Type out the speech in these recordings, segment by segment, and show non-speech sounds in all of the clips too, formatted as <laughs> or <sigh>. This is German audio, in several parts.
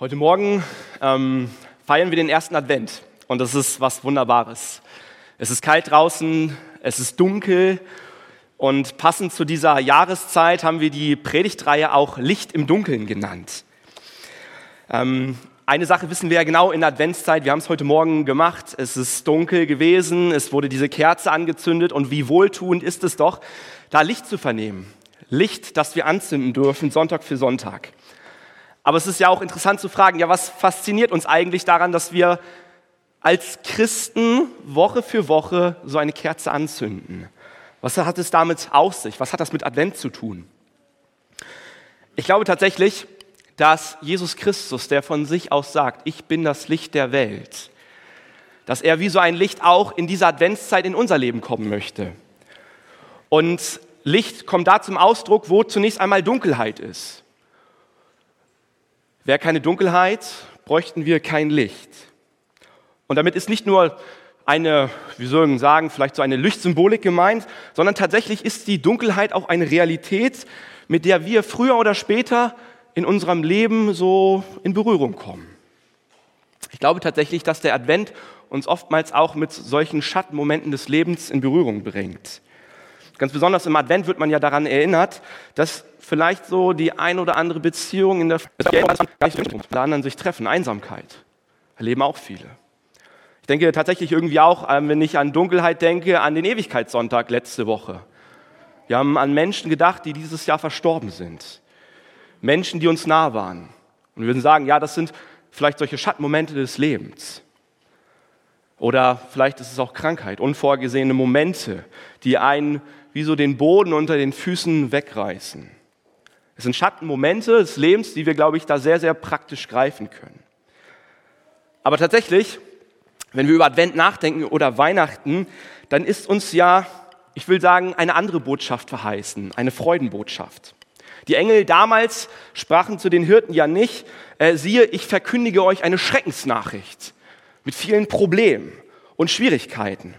Heute Morgen ähm, feiern wir den ersten Advent und das ist was Wunderbares. Es ist kalt draußen, es ist dunkel und passend zu dieser Jahreszeit haben wir die Predigtreihe auch Licht im Dunkeln genannt. Ähm, eine Sache wissen wir ja genau in der Adventszeit, wir haben es heute Morgen gemacht, es ist dunkel gewesen, es wurde diese Kerze angezündet und wie wohltuend ist es doch, da Licht zu vernehmen. Licht, das wir anzünden dürfen, Sonntag für Sonntag. Aber es ist ja auch interessant zu fragen, ja, was fasziniert uns eigentlich daran, dass wir als Christen Woche für Woche so eine Kerze anzünden? Was hat es damit auf sich? Was hat das mit Advent zu tun? Ich glaube tatsächlich, dass Jesus Christus, der von sich aus sagt, ich bin das Licht der Welt, dass er wie so ein Licht auch in dieser Adventszeit in unser Leben kommen möchte. Und Licht kommt da zum Ausdruck, wo zunächst einmal Dunkelheit ist. Wäre keine Dunkelheit, bräuchten wir kein Licht. Und damit ist nicht nur eine, wie soll man sagen, vielleicht so eine Lichtsymbolik gemeint, sondern tatsächlich ist die Dunkelheit auch eine Realität, mit der wir früher oder später in unserem Leben so in Berührung kommen. Ich glaube tatsächlich, dass der Advent uns oftmals auch mit solchen Schattenmomenten des Lebens in Berührung bringt. Ganz besonders im Advent wird man ja daran erinnert, dass vielleicht so die ein oder andere Beziehung in der der anderen sich treffen. Einsamkeit erleben auch viele. Ich denke tatsächlich irgendwie auch, ähm, wenn ich an Dunkelheit denke, an den Ewigkeitssonntag letzte Woche. Wir haben an Menschen gedacht, die dieses Jahr verstorben sind. Menschen, die uns nah waren. Und wir würden sagen, ja, das sind vielleicht solche Schattenmomente des Lebens. Oder vielleicht ist es auch Krankheit, unvorgesehene Momente, die einen wie so den Boden unter den Füßen wegreißen. Es sind Schattenmomente des Lebens, die wir, glaube ich, da sehr, sehr praktisch greifen können. Aber tatsächlich, wenn wir über Advent nachdenken oder Weihnachten, dann ist uns ja, ich will sagen, eine andere Botschaft verheißen, eine Freudenbotschaft. Die Engel damals sprachen zu den Hirten ja nicht, äh, siehe, ich verkündige euch eine Schreckensnachricht mit vielen Problemen und Schwierigkeiten,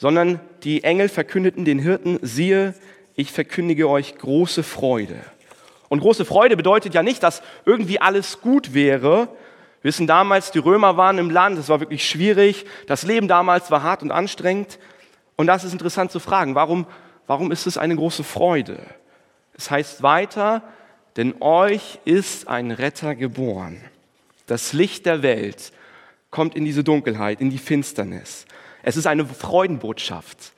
sondern die Engel verkündeten den Hirten, siehe, ich verkündige euch große Freude. Und große Freude bedeutet ja nicht, dass irgendwie alles gut wäre. Wir wissen damals, die Römer waren im Land, es war wirklich schwierig, das Leben damals war hart und anstrengend. Und das ist interessant zu fragen, warum, warum ist es eine große Freude? Es heißt weiter, denn euch ist ein Retter geboren. Das Licht der Welt kommt in diese Dunkelheit, in die Finsternis. Es ist eine Freudenbotschaft.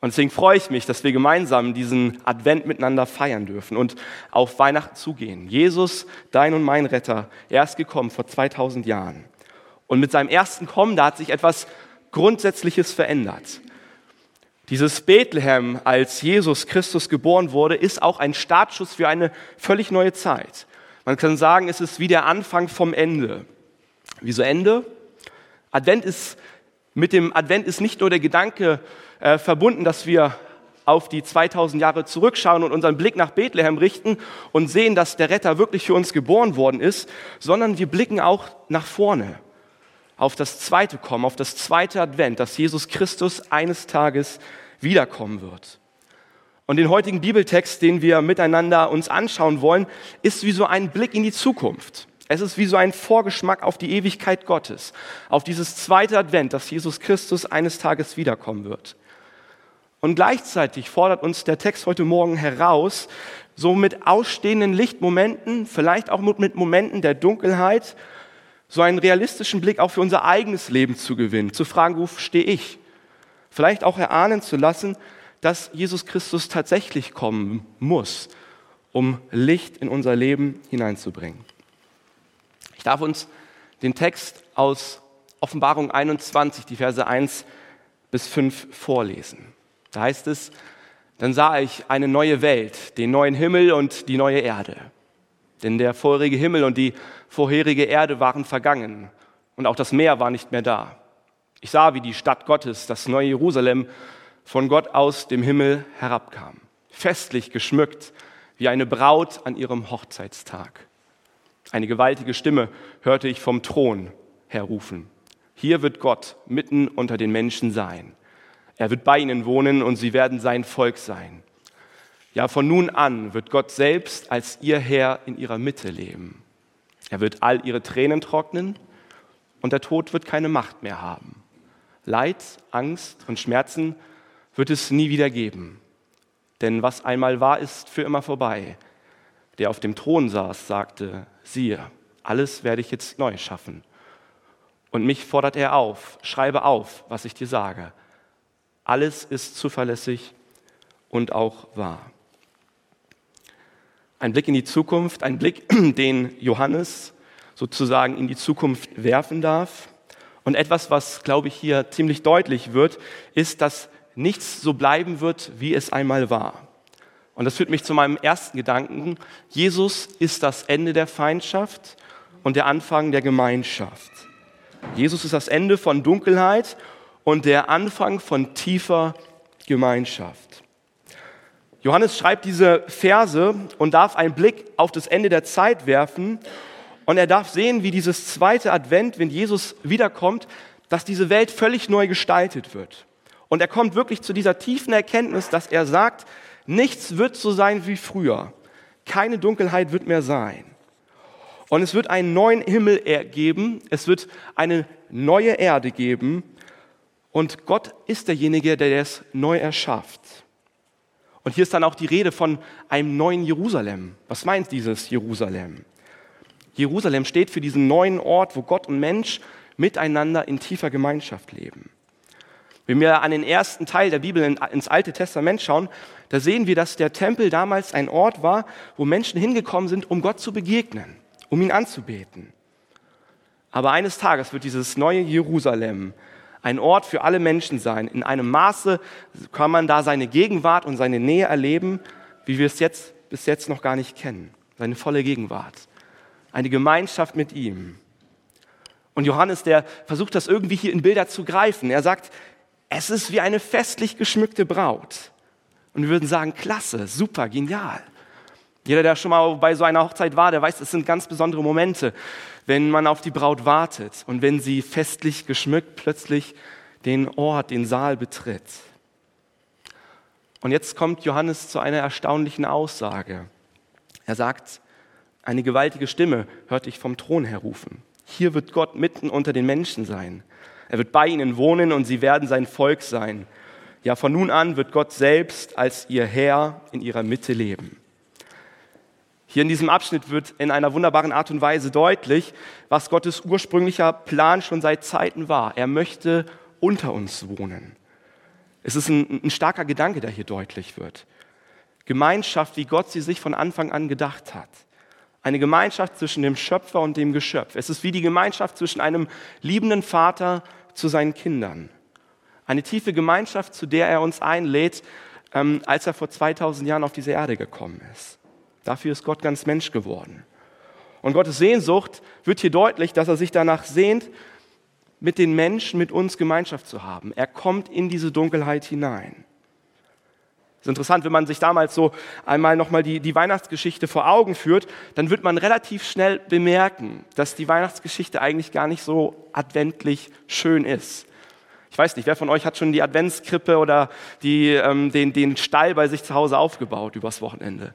Und deswegen freue ich mich, dass wir gemeinsam diesen Advent miteinander feiern dürfen und auf Weihnachten zugehen. Jesus, dein und mein Retter, er ist gekommen vor 2000 Jahren. Und mit seinem ersten Kommen, da hat sich etwas Grundsätzliches verändert. Dieses Bethlehem, als Jesus Christus geboren wurde, ist auch ein Startschuss für eine völlig neue Zeit. Man kann sagen, es ist wie der Anfang vom Ende. Wieso Ende? Advent ist mit dem Advent ist nicht nur der Gedanke äh, verbunden, dass wir auf die 2000 Jahre zurückschauen und unseren Blick nach Bethlehem richten und sehen, dass der Retter wirklich für uns geboren worden ist, sondern wir blicken auch nach vorne auf das zweite Kommen, auf das zweite Advent, dass Jesus Christus eines Tages wiederkommen wird. Und den heutigen Bibeltext, den wir miteinander uns anschauen wollen, ist wie so ein Blick in die Zukunft. Es ist wie so ein Vorgeschmack auf die Ewigkeit Gottes, auf dieses zweite Advent, dass Jesus Christus eines Tages wiederkommen wird. Und gleichzeitig fordert uns der Text heute Morgen heraus, so mit ausstehenden Lichtmomenten, vielleicht auch mit Momenten der Dunkelheit, so einen realistischen Blick auch für unser eigenes Leben zu gewinnen, zu fragen, wo stehe ich? Vielleicht auch erahnen zu lassen, dass Jesus Christus tatsächlich kommen muss, um Licht in unser Leben hineinzubringen. Ich darf uns den Text aus Offenbarung 21, die Verse 1 bis 5 vorlesen. Da heißt es, dann sah ich eine neue Welt, den neuen Himmel und die neue Erde. Denn der vorherige Himmel und die vorherige Erde waren vergangen und auch das Meer war nicht mehr da. Ich sah, wie die Stadt Gottes, das neue Jerusalem, von Gott aus dem Himmel herabkam, festlich geschmückt wie eine Braut an ihrem Hochzeitstag. Eine gewaltige Stimme hörte ich vom Thron her rufen. Hier wird Gott mitten unter den Menschen sein. Er wird bei ihnen wohnen und sie werden sein Volk sein. Ja, von nun an wird Gott selbst als ihr Herr in ihrer Mitte leben. Er wird all ihre Tränen trocknen und der Tod wird keine Macht mehr haben. Leid, Angst und Schmerzen wird es nie wieder geben. Denn was einmal war, ist für immer vorbei. Der auf dem Thron saß, sagte, siehe, alles werde ich jetzt neu schaffen. Und mich fordert er auf, schreibe auf, was ich dir sage. Alles ist zuverlässig und auch wahr. Ein Blick in die Zukunft, ein Blick, <clears throat> den Johannes sozusagen in die Zukunft werfen darf. Und etwas, was, glaube ich, hier ziemlich deutlich wird, ist, dass nichts so bleiben wird, wie es einmal war. Und das führt mich zu meinem ersten Gedanken. Jesus ist das Ende der Feindschaft und der Anfang der Gemeinschaft. Jesus ist das Ende von Dunkelheit und der Anfang von tiefer Gemeinschaft. Johannes schreibt diese Verse und darf einen Blick auf das Ende der Zeit werfen und er darf sehen, wie dieses zweite Advent, wenn Jesus wiederkommt, dass diese Welt völlig neu gestaltet wird. Und er kommt wirklich zu dieser tiefen Erkenntnis, dass er sagt, nichts wird so sein wie früher. Keine Dunkelheit wird mehr sein. Und es wird einen neuen Himmel geben, es wird eine neue Erde geben. Und Gott ist derjenige, der es neu erschafft. Und hier ist dann auch die Rede von einem neuen Jerusalem. Was meint dieses Jerusalem? Jerusalem steht für diesen neuen Ort, wo Gott und Mensch miteinander in tiefer Gemeinschaft leben. Wenn wir an den ersten Teil der Bibel ins Alte Testament schauen, da sehen wir, dass der Tempel damals ein Ort war, wo Menschen hingekommen sind, um Gott zu begegnen, um ihn anzubeten. Aber eines Tages wird dieses neue Jerusalem ein Ort für alle Menschen sein. In einem Maße kann man da seine Gegenwart und seine Nähe erleben, wie wir es jetzt bis jetzt noch gar nicht kennen. Seine volle Gegenwart eine Gemeinschaft mit ihm. Und Johannes, der versucht das irgendwie hier in Bilder zu greifen. Er sagt, es ist wie eine festlich geschmückte Braut. Und wir würden sagen, klasse, super, genial. Jeder, der schon mal bei so einer Hochzeit war, der weiß, es sind ganz besondere Momente, wenn man auf die Braut wartet und wenn sie festlich geschmückt plötzlich den Ort, den Saal betritt. Und jetzt kommt Johannes zu einer erstaunlichen Aussage. Er sagt, eine gewaltige Stimme hörte ich vom Thron her rufen. Hier wird Gott mitten unter den Menschen sein. Er wird bei ihnen wohnen und sie werden sein Volk sein. Ja, von nun an wird Gott selbst als ihr Herr in ihrer Mitte leben. Hier in diesem Abschnitt wird in einer wunderbaren Art und Weise deutlich, was Gottes ursprünglicher Plan schon seit Zeiten war. Er möchte unter uns wohnen. Es ist ein, ein starker Gedanke, der hier deutlich wird. Gemeinschaft, wie Gott sie sich von Anfang an gedacht hat. Eine Gemeinschaft zwischen dem Schöpfer und dem Geschöpf. Es ist wie die Gemeinschaft zwischen einem liebenden Vater zu seinen Kindern. Eine tiefe Gemeinschaft, zu der er uns einlädt, ähm, als er vor 2000 Jahren auf diese Erde gekommen ist. Dafür ist Gott ganz Mensch geworden. Und Gottes Sehnsucht wird hier deutlich, dass er sich danach sehnt, mit den Menschen, mit uns Gemeinschaft zu haben. Er kommt in diese Dunkelheit hinein. Es ist interessant, wenn man sich damals so einmal nochmal die, die Weihnachtsgeschichte vor Augen führt, dann wird man relativ schnell bemerken, dass die Weihnachtsgeschichte eigentlich gar nicht so adventlich schön ist. Ich weiß nicht, wer von euch hat schon die Adventskrippe oder die, ähm, den, den Stall bei sich zu Hause aufgebaut übers Wochenende?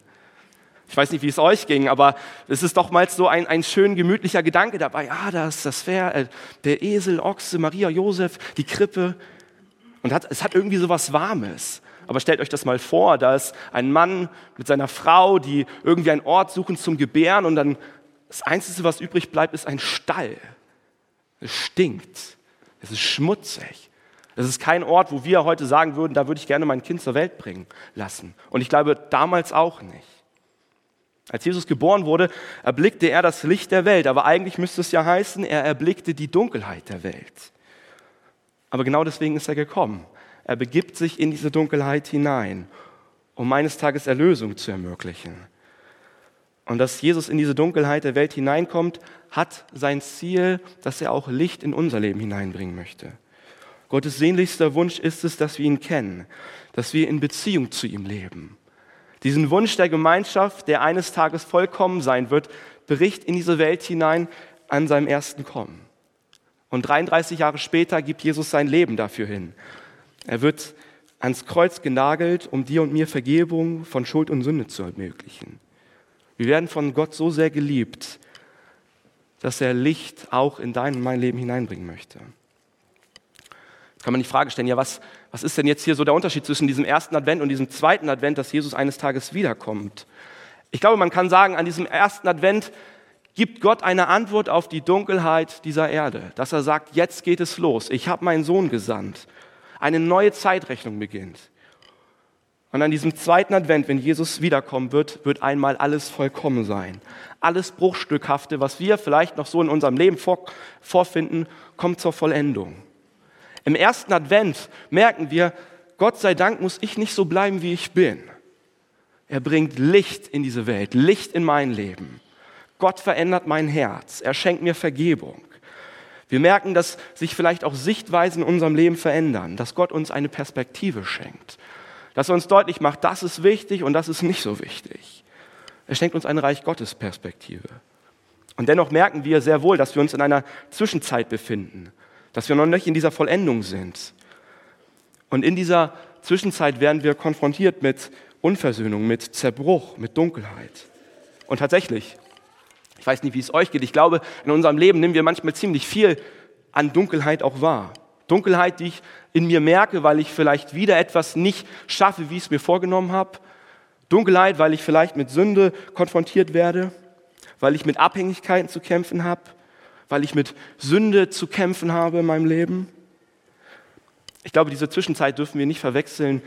Ich weiß nicht, wie es euch ging, aber es ist doch mal so ein, ein schön gemütlicher Gedanke dabei. Ah, da ist das Pferd, äh, der Esel, Ochse, Maria, Josef, die Krippe. Und hat, es hat irgendwie so was Warmes. Aber stellt euch das mal vor, da ist ein Mann mit seiner Frau, die irgendwie einen Ort suchen zum Gebären und dann das Einzige, was übrig bleibt, ist ein Stall. Es stinkt. Es ist schmutzig. Es ist kein Ort, wo wir heute sagen würden, da würde ich gerne mein Kind zur Welt bringen lassen. Und ich glaube damals auch nicht. Als Jesus geboren wurde, erblickte er das Licht der Welt, aber eigentlich müsste es ja heißen, er erblickte die Dunkelheit der Welt. Aber genau deswegen ist er gekommen. Er begibt sich in diese Dunkelheit hinein, um eines Tages Erlösung zu ermöglichen. Und dass Jesus in diese Dunkelheit der Welt hineinkommt, hat sein Ziel, dass er auch Licht in unser Leben hineinbringen möchte. Gottes sehnlichster Wunsch ist es, dass wir ihn kennen, dass wir in Beziehung zu ihm leben. Diesen Wunsch der Gemeinschaft, der eines Tages vollkommen sein wird, bricht in diese Welt hinein an seinem ersten Kommen. Und 33 Jahre später gibt Jesus sein Leben dafür hin. Er wird ans Kreuz genagelt, um dir und mir Vergebung von Schuld und Sünde zu ermöglichen. Wir werden von Gott so sehr geliebt, dass er Licht auch in dein und mein Leben hineinbringen möchte. Jetzt kann man die Frage stellen, ja, was, was ist denn jetzt hier so der Unterschied zwischen diesem ersten Advent und diesem zweiten Advent, dass Jesus eines Tages wiederkommt? Ich glaube, man kann sagen, an diesem ersten Advent gibt Gott eine Antwort auf die Dunkelheit dieser Erde, dass er sagt, jetzt geht es los, ich habe meinen Sohn gesandt, eine neue Zeitrechnung beginnt. Und an diesem zweiten Advent, wenn Jesus wiederkommen wird, wird einmal alles vollkommen sein. Alles Bruchstückhafte, was wir vielleicht noch so in unserem Leben vor, vorfinden, kommt zur Vollendung. Im ersten Advent merken wir, Gott sei Dank muss ich nicht so bleiben, wie ich bin. Er bringt Licht in diese Welt, Licht in mein Leben. Gott verändert mein Herz. Er schenkt mir Vergebung. Wir merken, dass sich vielleicht auch Sichtweisen in unserem Leben verändern, dass Gott uns eine Perspektive schenkt, dass er uns deutlich macht, das ist wichtig und das ist nicht so wichtig. Er schenkt uns eine Reich Gottes Perspektive. Und dennoch merken wir sehr wohl, dass wir uns in einer Zwischenzeit befinden, dass wir noch nicht in dieser Vollendung sind. Und in dieser Zwischenzeit werden wir konfrontiert mit Unversöhnung, mit Zerbruch, mit Dunkelheit. Und tatsächlich, ich weiß nicht, wie es euch geht, ich glaube, in unserem Leben nehmen wir manchmal ziemlich viel an Dunkelheit auch wahr. Dunkelheit, die ich in mir merke, weil ich vielleicht wieder etwas nicht schaffe, wie ich es mir vorgenommen habe. Dunkelheit, weil ich vielleicht mit Sünde konfrontiert werde, weil ich mit Abhängigkeiten zu kämpfen habe, weil ich mit Sünde zu kämpfen habe in meinem Leben. Ich glaube, diese Zwischenzeit dürfen wir nicht verwechseln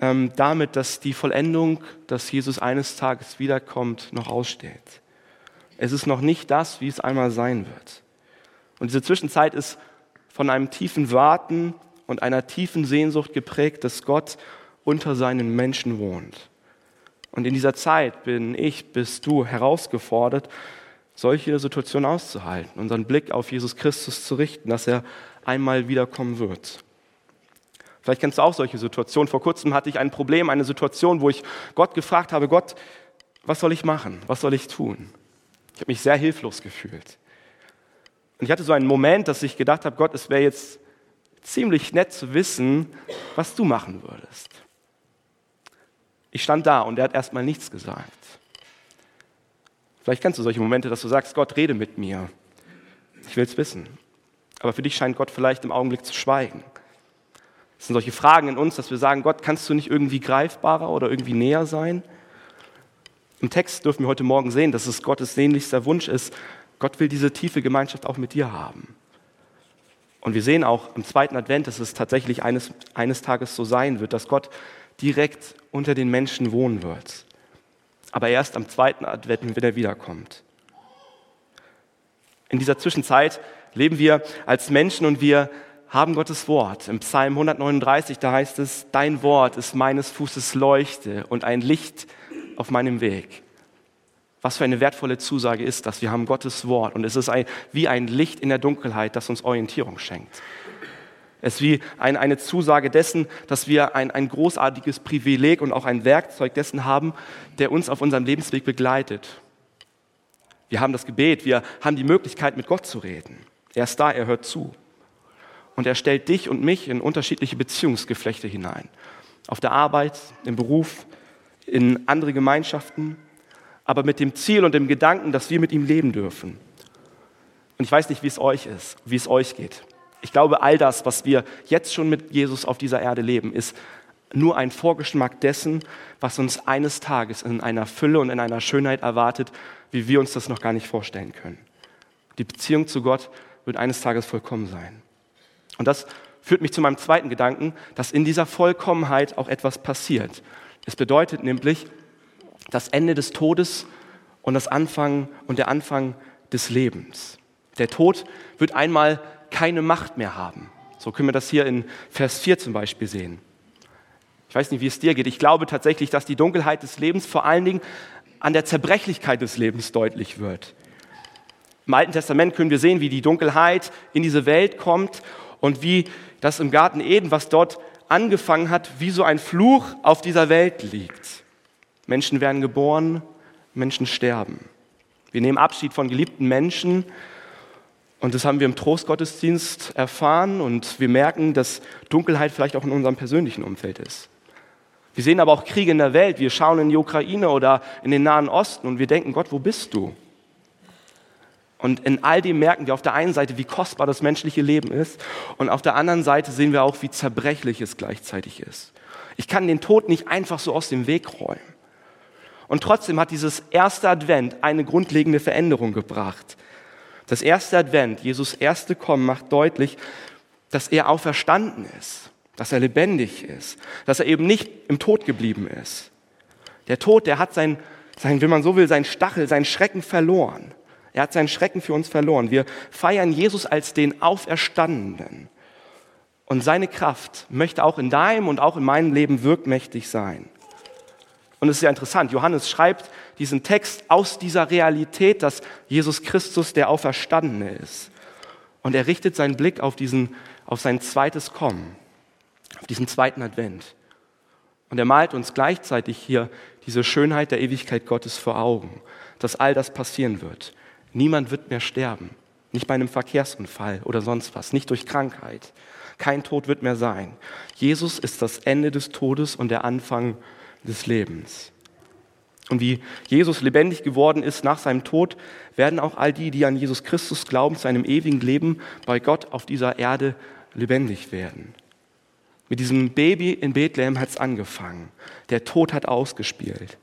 ähm, damit, dass die Vollendung, dass Jesus eines Tages wiederkommt, noch aussteht. Es ist noch nicht das, wie es einmal sein wird. Und diese Zwischenzeit ist von einem tiefen Warten und einer tiefen Sehnsucht geprägt, dass Gott unter seinen Menschen wohnt. Und in dieser Zeit bin ich, bist du herausgefordert, solche Situationen auszuhalten, unseren Blick auf Jesus Christus zu richten, dass er einmal wiederkommen wird. Vielleicht kennst du auch solche Situationen. Vor kurzem hatte ich ein Problem, eine Situation, wo ich Gott gefragt habe, Gott, was soll ich machen? Was soll ich tun? Ich habe mich sehr hilflos gefühlt. Und ich hatte so einen Moment, dass ich gedacht habe, Gott, es wäre jetzt ziemlich nett zu wissen, was du machen würdest. Ich stand da und er hat erstmal nichts gesagt. Vielleicht kennst du solche Momente, dass du sagst, Gott, rede mit mir. Ich will es wissen. Aber für dich scheint Gott vielleicht im Augenblick zu schweigen. Es sind solche Fragen in uns, dass wir sagen, Gott, kannst du nicht irgendwie greifbarer oder irgendwie näher sein? Im Text dürfen wir heute Morgen sehen, dass es Gottes sehnlichster Wunsch ist, Gott will diese tiefe Gemeinschaft auch mit dir haben. Und wir sehen auch im zweiten Advent, dass es tatsächlich eines, eines Tages so sein wird, dass Gott direkt unter den Menschen wohnen wird. Aber erst am zweiten Advent, wenn er wiederkommt. In dieser Zwischenzeit leben wir als Menschen und wir haben Gottes Wort. Im Psalm 139, da heißt es, dein Wort ist meines Fußes Leuchte und ein Licht auf meinem Weg. Was für eine wertvolle Zusage ist das? Wir haben Gottes Wort und es ist ein, wie ein Licht in der Dunkelheit, das uns Orientierung schenkt. Es ist wie ein, eine Zusage dessen, dass wir ein, ein großartiges Privileg und auch ein Werkzeug dessen haben, der uns auf unserem Lebensweg begleitet. Wir haben das Gebet, wir haben die Möglichkeit, mit Gott zu reden. Er ist da, er hört zu. Und er stellt dich und mich in unterschiedliche Beziehungsgeflechte hinein. Auf der Arbeit, im Beruf, in andere Gemeinschaften aber mit dem Ziel und dem Gedanken, dass wir mit ihm leben dürfen. Und ich weiß nicht, wie es euch ist, wie es euch geht. Ich glaube, all das, was wir jetzt schon mit Jesus auf dieser Erde leben, ist nur ein Vorgeschmack dessen, was uns eines Tages in einer Fülle und in einer Schönheit erwartet, wie wir uns das noch gar nicht vorstellen können. Die Beziehung zu Gott wird eines Tages vollkommen sein. Und das führt mich zu meinem zweiten Gedanken, dass in dieser Vollkommenheit auch etwas passiert. Es bedeutet nämlich, das Ende des Todes und das Anfang und der Anfang des Lebens. Der Tod wird einmal keine Macht mehr haben. So können wir das hier in Vers 4 zum Beispiel sehen. Ich weiß nicht, wie es dir geht. Ich glaube tatsächlich, dass die Dunkelheit des Lebens vor allen Dingen an der Zerbrechlichkeit des Lebens deutlich wird. Im Alten Testament können wir sehen, wie die Dunkelheit in diese Welt kommt und wie das im Garten Eden, was dort angefangen hat, wie so ein Fluch auf dieser Welt liegt. Menschen werden geboren, Menschen sterben. Wir nehmen Abschied von geliebten Menschen und das haben wir im Trostgottesdienst erfahren und wir merken, dass Dunkelheit vielleicht auch in unserem persönlichen Umfeld ist. Wir sehen aber auch Kriege in der Welt. Wir schauen in die Ukraine oder in den Nahen Osten und wir denken, Gott, wo bist du? Und in all dem merken wir auf der einen Seite, wie kostbar das menschliche Leben ist und auf der anderen Seite sehen wir auch, wie zerbrechlich es gleichzeitig ist. Ich kann den Tod nicht einfach so aus dem Weg räumen. Und trotzdem hat dieses erste Advent eine grundlegende Veränderung gebracht. Das erste Advent, Jesus erste Kommen, macht deutlich, dass er auferstanden ist, dass er lebendig ist, dass er eben nicht im Tod geblieben ist. Der Tod, der hat sein, sein, wenn man so will, sein Stachel, sein Schrecken verloren. Er hat seinen Schrecken für uns verloren. Wir feiern Jesus als den Auferstandenen. Und seine Kraft möchte auch in deinem und auch in meinem Leben wirkmächtig sein. Und es ist ja interessant, Johannes schreibt diesen Text aus dieser Realität, dass Jesus Christus der Auferstandene ist. Und er richtet seinen Blick auf, diesen, auf sein zweites Kommen, auf diesen zweiten Advent. Und er malt uns gleichzeitig hier diese Schönheit der Ewigkeit Gottes vor Augen, dass all das passieren wird. Niemand wird mehr sterben. Nicht bei einem Verkehrsunfall oder sonst was, nicht durch Krankheit. Kein Tod wird mehr sein. Jesus ist das Ende des Todes und der Anfang des Lebens. Und wie Jesus lebendig geworden ist nach seinem Tod, werden auch all die, die an Jesus Christus glauben, zu einem ewigen Leben bei Gott auf dieser Erde lebendig werden. Mit diesem Baby in Bethlehem hat es angefangen. Der Tod hat ausgespielt.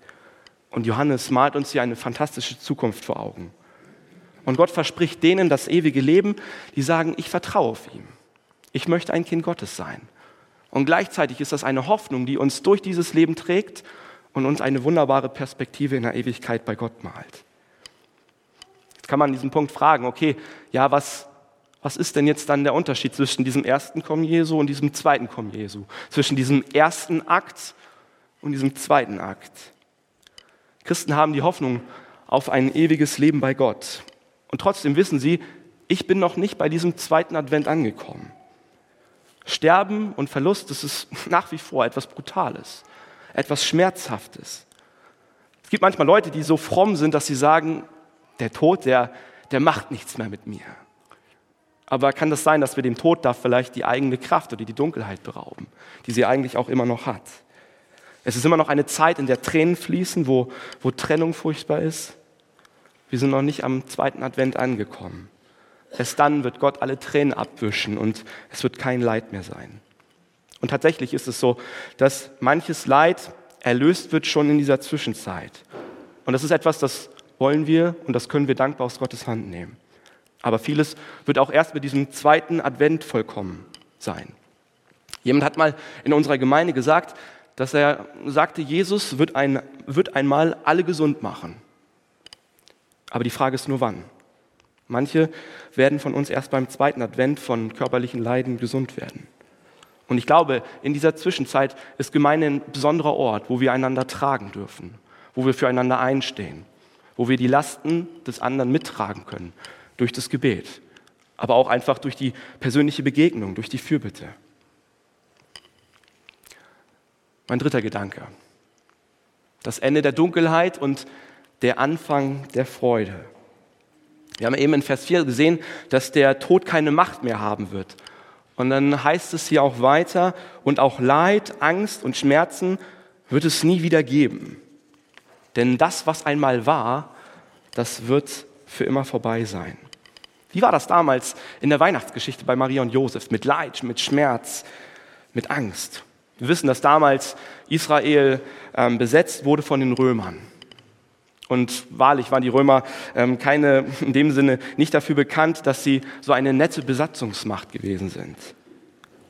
Und Johannes malt uns hier eine fantastische Zukunft vor Augen. Und Gott verspricht denen das ewige Leben, die sagen, ich vertraue auf ihn. Ich möchte ein Kind Gottes sein. Und gleichzeitig ist das eine Hoffnung, die uns durch dieses Leben trägt und uns eine wunderbare Perspektive in der Ewigkeit bei Gott malt. Jetzt kann man an diesem Punkt fragen, okay, ja, was, was ist denn jetzt dann der Unterschied zwischen diesem ersten Kommen Jesu und diesem zweiten Kommen Jesu? Zwischen diesem ersten Akt und diesem zweiten Akt? Christen haben die Hoffnung auf ein ewiges Leben bei Gott. Und trotzdem wissen sie, ich bin noch nicht bei diesem zweiten Advent angekommen. Sterben und Verlust, das ist <laughs> nach wie vor etwas Brutales, etwas Schmerzhaftes. Es gibt manchmal Leute, die so fromm sind, dass sie sagen, der Tod, der, der macht nichts mehr mit mir. Aber kann das sein, dass wir dem Tod da vielleicht die eigene Kraft oder die Dunkelheit berauben, die sie eigentlich auch immer noch hat? Es ist immer noch eine Zeit, in der Tränen fließen, wo, wo Trennung furchtbar ist. Wir sind noch nicht am zweiten Advent angekommen. Erst dann wird Gott alle Tränen abwischen und es wird kein Leid mehr sein. Und tatsächlich ist es so, dass manches Leid erlöst wird schon in dieser Zwischenzeit. Und das ist etwas, das wollen wir und das können wir dankbar aus Gottes Hand nehmen. Aber vieles wird auch erst mit diesem zweiten Advent vollkommen sein. Jemand hat mal in unserer Gemeinde gesagt, dass er sagte, Jesus wird, ein, wird einmal alle gesund machen. Aber die Frage ist nur wann. Manche werden von uns erst beim zweiten Advent von körperlichen Leiden gesund werden. Und ich glaube, in dieser Zwischenzeit ist Gemeinde ein besonderer Ort, wo wir einander tragen dürfen, wo wir füreinander einstehen, wo wir die Lasten des anderen mittragen können, durch das Gebet, aber auch einfach durch die persönliche Begegnung, durch die Fürbitte. Mein dritter Gedanke. Das Ende der Dunkelheit und der Anfang der Freude. Wir haben eben in Vers 4 gesehen, dass der Tod keine Macht mehr haben wird. Und dann heißt es hier auch weiter, und auch Leid, Angst und Schmerzen wird es nie wieder geben. Denn das, was einmal war, das wird für immer vorbei sein. Wie war das damals in der Weihnachtsgeschichte bei Maria und Josef? Mit Leid, mit Schmerz, mit Angst. Wir wissen, dass damals Israel ähm, besetzt wurde von den Römern. Und wahrlich waren die Römer ähm, keine, in dem Sinne nicht dafür bekannt, dass sie so eine nette Besatzungsmacht gewesen sind.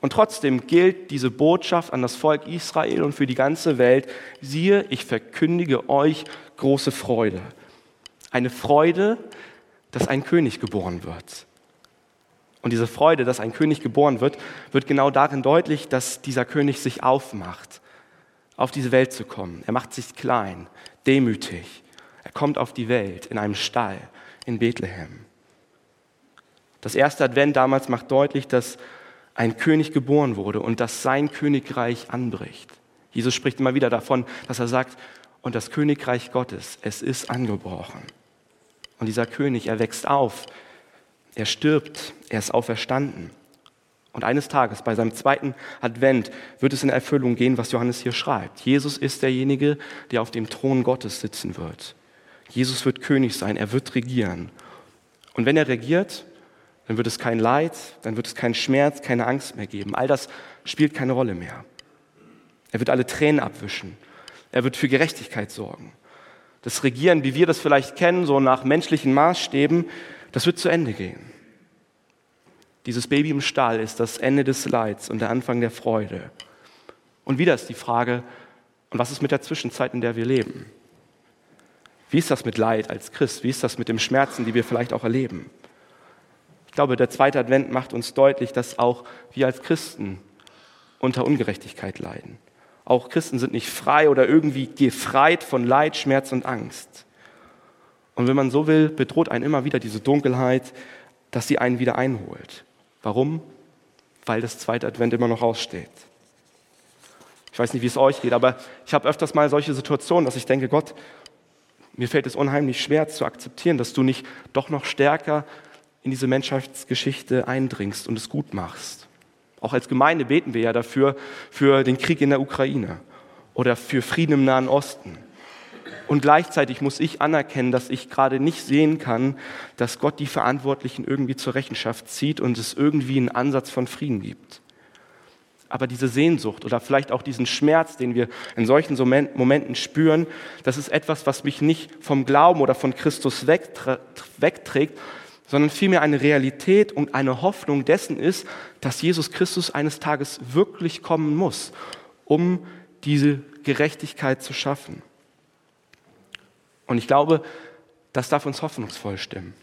Und trotzdem gilt diese Botschaft an das Volk Israel und für die ganze Welt, siehe, ich verkündige euch große Freude. Eine Freude, dass ein König geboren wird. Und diese Freude, dass ein König geboren wird, wird genau darin deutlich, dass dieser König sich aufmacht, auf diese Welt zu kommen. Er macht sich klein, demütig. Er kommt auf die Welt in einem Stall in Bethlehem. Das erste Advent damals macht deutlich, dass ein König geboren wurde und dass sein Königreich anbricht. Jesus spricht immer wieder davon, dass er sagt, und das Königreich Gottes, es ist angebrochen. Und dieser König, er wächst auf, er stirbt, er ist auferstanden. Und eines Tages, bei seinem zweiten Advent, wird es in Erfüllung gehen, was Johannes hier schreibt. Jesus ist derjenige, der auf dem Thron Gottes sitzen wird. Jesus wird König sein, er wird regieren. Und wenn er regiert, dann wird es kein Leid, dann wird es keinen Schmerz, keine Angst mehr geben. All das spielt keine Rolle mehr. Er wird alle Tränen abwischen. Er wird für Gerechtigkeit sorgen. Das Regieren, wie wir das vielleicht kennen, so nach menschlichen Maßstäben, das wird zu Ende gehen. Dieses Baby im Stall ist das Ende des Leids und der Anfang der Freude. Und wieder ist die Frage, und was ist mit der Zwischenzeit, in der wir leben? Wie ist das mit Leid als Christ? Wie ist das mit dem Schmerzen, die wir vielleicht auch erleben? Ich glaube, der zweite Advent macht uns deutlich, dass auch wir als Christen unter Ungerechtigkeit leiden. Auch Christen sind nicht frei oder irgendwie gefreit von Leid, Schmerz und Angst. Und wenn man so will, bedroht einen immer wieder diese Dunkelheit, dass sie einen wieder einholt. Warum? Weil das zweite Advent immer noch aussteht. Ich weiß nicht, wie es euch geht, aber ich habe öfters mal solche Situationen, dass ich denke, Gott, mir fällt es unheimlich schwer zu akzeptieren, dass du nicht doch noch stärker in diese Menschheitsgeschichte eindringst und es gut machst. Auch als Gemeinde beten wir ja dafür, für den Krieg in der Ukraine oder für Frieden im Nahen Osten. Und gleichzeitig muss ich anerkennen, dass ich gerade nicht sehen kann, dass Gott die Verantwortlichen irgendwie zur Rechenschaft zieht und es irgendwie einen Ansatz von Frieden gibt. Aber diese Sehnsucht oder vielleicht auch diesen Schmerz, den wir in solchen Momenten spüren, das ist etwas, was mich nicht vom Glauben oder von Christus wegträgt, sondern vielmehr eine Realität und eine Hoffnung dessen ist, dass Jesus Christus eines Tages wirklich kommen muss, um diese Gerechtigkeit zu schaffen. Und ich glaube, das darf uns hoffnungsvoll stimmen.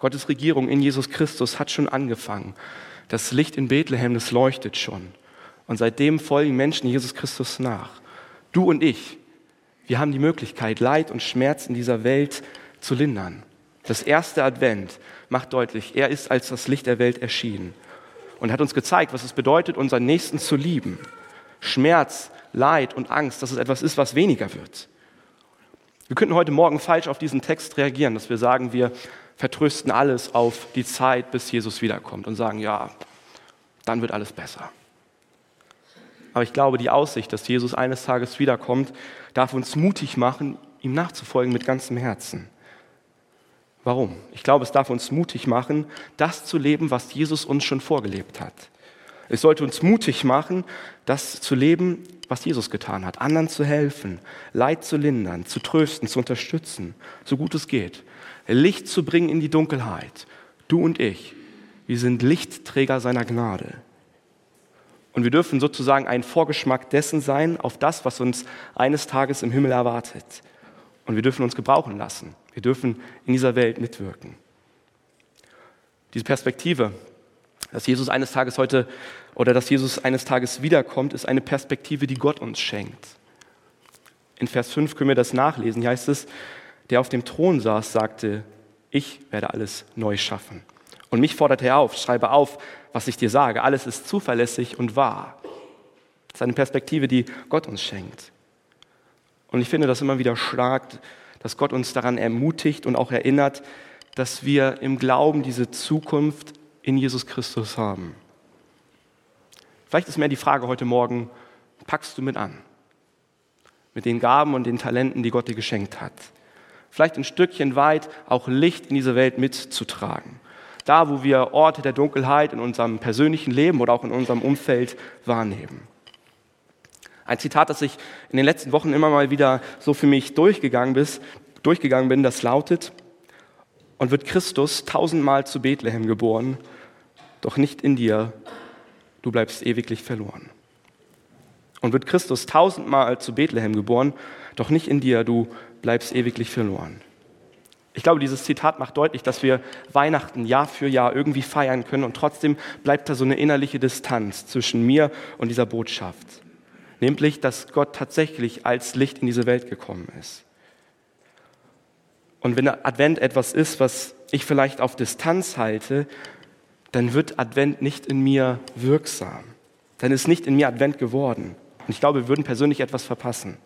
Gottes Regierung in Jesus Christus hat schon angefangen. Das Licht in Bethlehem, das leuchtet schon. Und seitdem folgen Menschen Jesus Christus nach. Du und ich, wir haben die Möglichkeit, Leid und Schmerz in dieser Welt zu lindern. Das erste Advent macht deutlich, er ist als das Licht der Welt erschienen und hat uns gezeigt, was es bedeutet, unseren Nächsten zu lieben. Schmerz, Leid und Angst, dass es etwas ist, was weniger wird. Wir könnten heute Morgen falsch auf diesen Text reagieren, dass wir sagen, wir vertrösten alles auf die Zeit, bis Jesus wiederkommt und sagen, ja, dann wird alles besser. Aber ich glaube, die Aussicht, dass Jesus eines Tages wiederkommt, darf uns mutig machen, ihm nachzufolgen mit ganzem Herzen. Warum? Ich glaube, es darf uns mutig machen, das zu leben, was Jesus uns schon vorgelebt hat. Es sollte uns mutig machen, das zu leben, was Jesus getan hat, anderen zu helfen, Leid zu lindern, zu trösten, zu unterstützen, so gut es geht, Licht zu bringen in die Dunkelheit. Du und ich, wir sind Lichtträger seiner Gnade. Und wir dürfen sozusagen ein Vorgeschmack dessen sein, auf das, was uns eines Tages im Himmel erwartet. Und wir dürfen uns gebrauchen lassen. Wir dürfen in dieser Welt mitwirken. Diese Perspektive, dass Jesus eines Tages heute oder dass Jesus eines Tages wiederkommt, ist eine Perspektive, die Gott uns schenkt. In Vers 5 können wir das nachlesen. Hier heißt es, der auf dem Thron saß, sagte, ich werde alles neu schaffen. Und mich fordert er auf, schreibe auf, was ich dir sage. Alles ist zuverlässig und wahr. Das ist eine Perspektive, die Gott uns schenkt. Und ich finde das immer wieder stark, dass Gott uns daran ermutigt und auch erinnert, dass wir im Glauben diese Zukunft in Jesus Christus haben. Vielleicht ist mir die Frage heute Morgen, packst du mit an? Mit den Gaben und den Talenten, die Gott dir geschenkt hat. Vielleicht ein Stückchen weit auch Licht in diese Welt mitzutragen da wo wir Orte der Dunkelheit in unserem persönlichen Leben oder auch in unserem Umfeld wahrnehmen. Ein Zitat, das ich in den letzten Wochen immer mal wieder so für mich durchgegangen, bis, durchgegangen bin, das lautet, und wird Christus tausendmal zu Bethlehem geboren, doch nicht in dir, du bleibst ewiglich verloren. Und wird Christus tausendmal zu Bethlehem geboren, doch nicht in dir, du bleibst ewiglich verloren. Ich glaube, dieses Zitat macht deutlich, dass wir Weihnachten Jahr für Jahr irgendwie feiern können und trotzdem bleibt da so eine innerliche Distanz zwischen mir und dieser Botschaft. Nämlich, dass Gott tatsächlich als Licht in diese Welt gekommen ist. Und wenn Advent etwas ist, was ich vielleicht auf Distanz halte, dann wird Advent nicht in mir wirksam. Dann ist nicht in mir Advent geworden. Und ich glaube, wir würden persönlich etwas verpassen.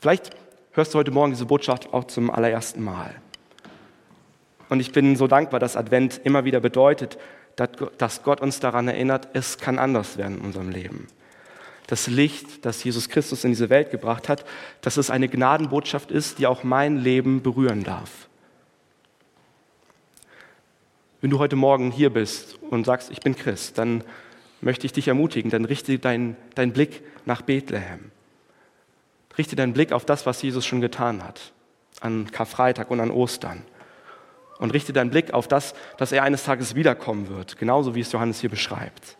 Vielleicht hörst du heute Morgen diese Botschaft auch zum allerersten Mal. Und ich bin so dankbar, dass Advent immer wieder bedeutet, dass Gott uns daran erinnert, es kann anders werden in unserem Leben. Das Licht, das Jesus Christus in diese Welt gebracht hat, dass es eine Gnadenbotschaft ist, die auch mein Leben berühren darf. Wenn du heute Morgen hier bist und sagst, ich bin Christ, dann möchte ich dich ermutigen, dann richte deinen dein Blick nach Bethlehem. Richte deinen Blick auf das, was Jesus schon getan hat, an Karfreitag und an Ostern. Und richte deinen Blick auf das, dass er eines Tages wiederkommen wird, genauso wie es Johannes hier beschreibt.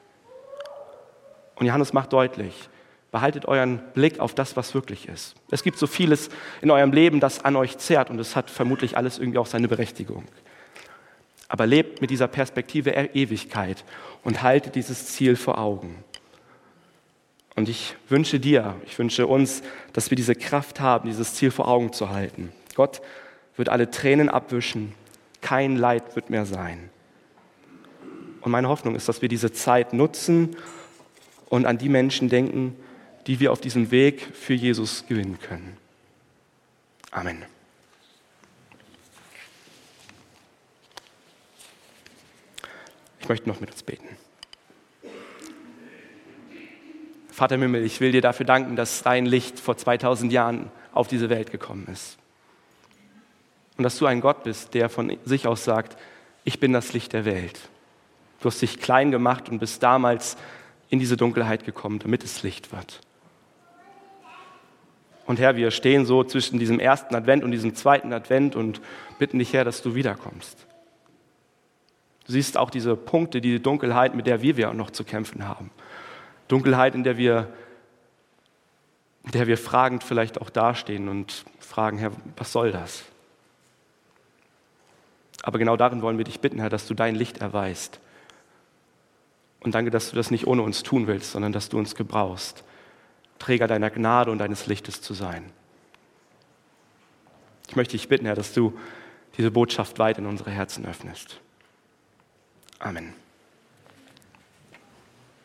Und Johannes macht deutlich, behaltet euren Blick auf das, was wirklich ist. Es gibt so vieles in eurem Leben, das an euch zehrt und es hat vermutlich alles irgendwie auch seine Berechtigung. Aber lebt mit dieser Perspektive Ewigkeit und haltet dieses Ziel vor Augen. Und ich wünsche dir, ich wünsche uns, dass wir diese Kraft haben, dieses Ziel vor Augen zu halten. Gott wird alle Tränen abwischen, kein Leid wird mehr sein. Und meine Hoffnung ist, dass wir diese Zeit nutzen und an die Menschen denken, die wir auf diesem Weg für Jesus gewinnen können. Amen. Ich möchte noch mit uns beten. Vater Mimmel, ich will dir dafür danken, dass dein Licht vor 2000 Jahren auf diese Welt gekommen ist. Und dass du ein Gott bist, der von sich aus sagt, ich bin das Licht der Welt. Du hast dich klein gemacht und bist damals in diese Dunkelheit gekommen, damit es Licht wird. Und Herr, wir stehen so zwischen diesem ersten Advent und diesem zweiten Advent und bitten dich, Herr, dass du wiederkommst. Du siehst auch diese Punkte, die Dunkelheit, mit der wir, wir noch zu kämpfen haben. Dunkelheit, in der wir, in der wir fragend vielleicht auch dastehen und fragen, Herr, was soll das? Aber genau darin wollen wir dich bitten, Herr, dass du dein Licht erweist. Und danke, dass du das nicht ohne uns tun willst, sondern dass du uns gebrauchst, Träger deiner Gnade und deines Lichtes zu sein. Ich möchte dich bitten, Herr, dass du diese Botschaft weit in unsere Herzen öffnest. Amen.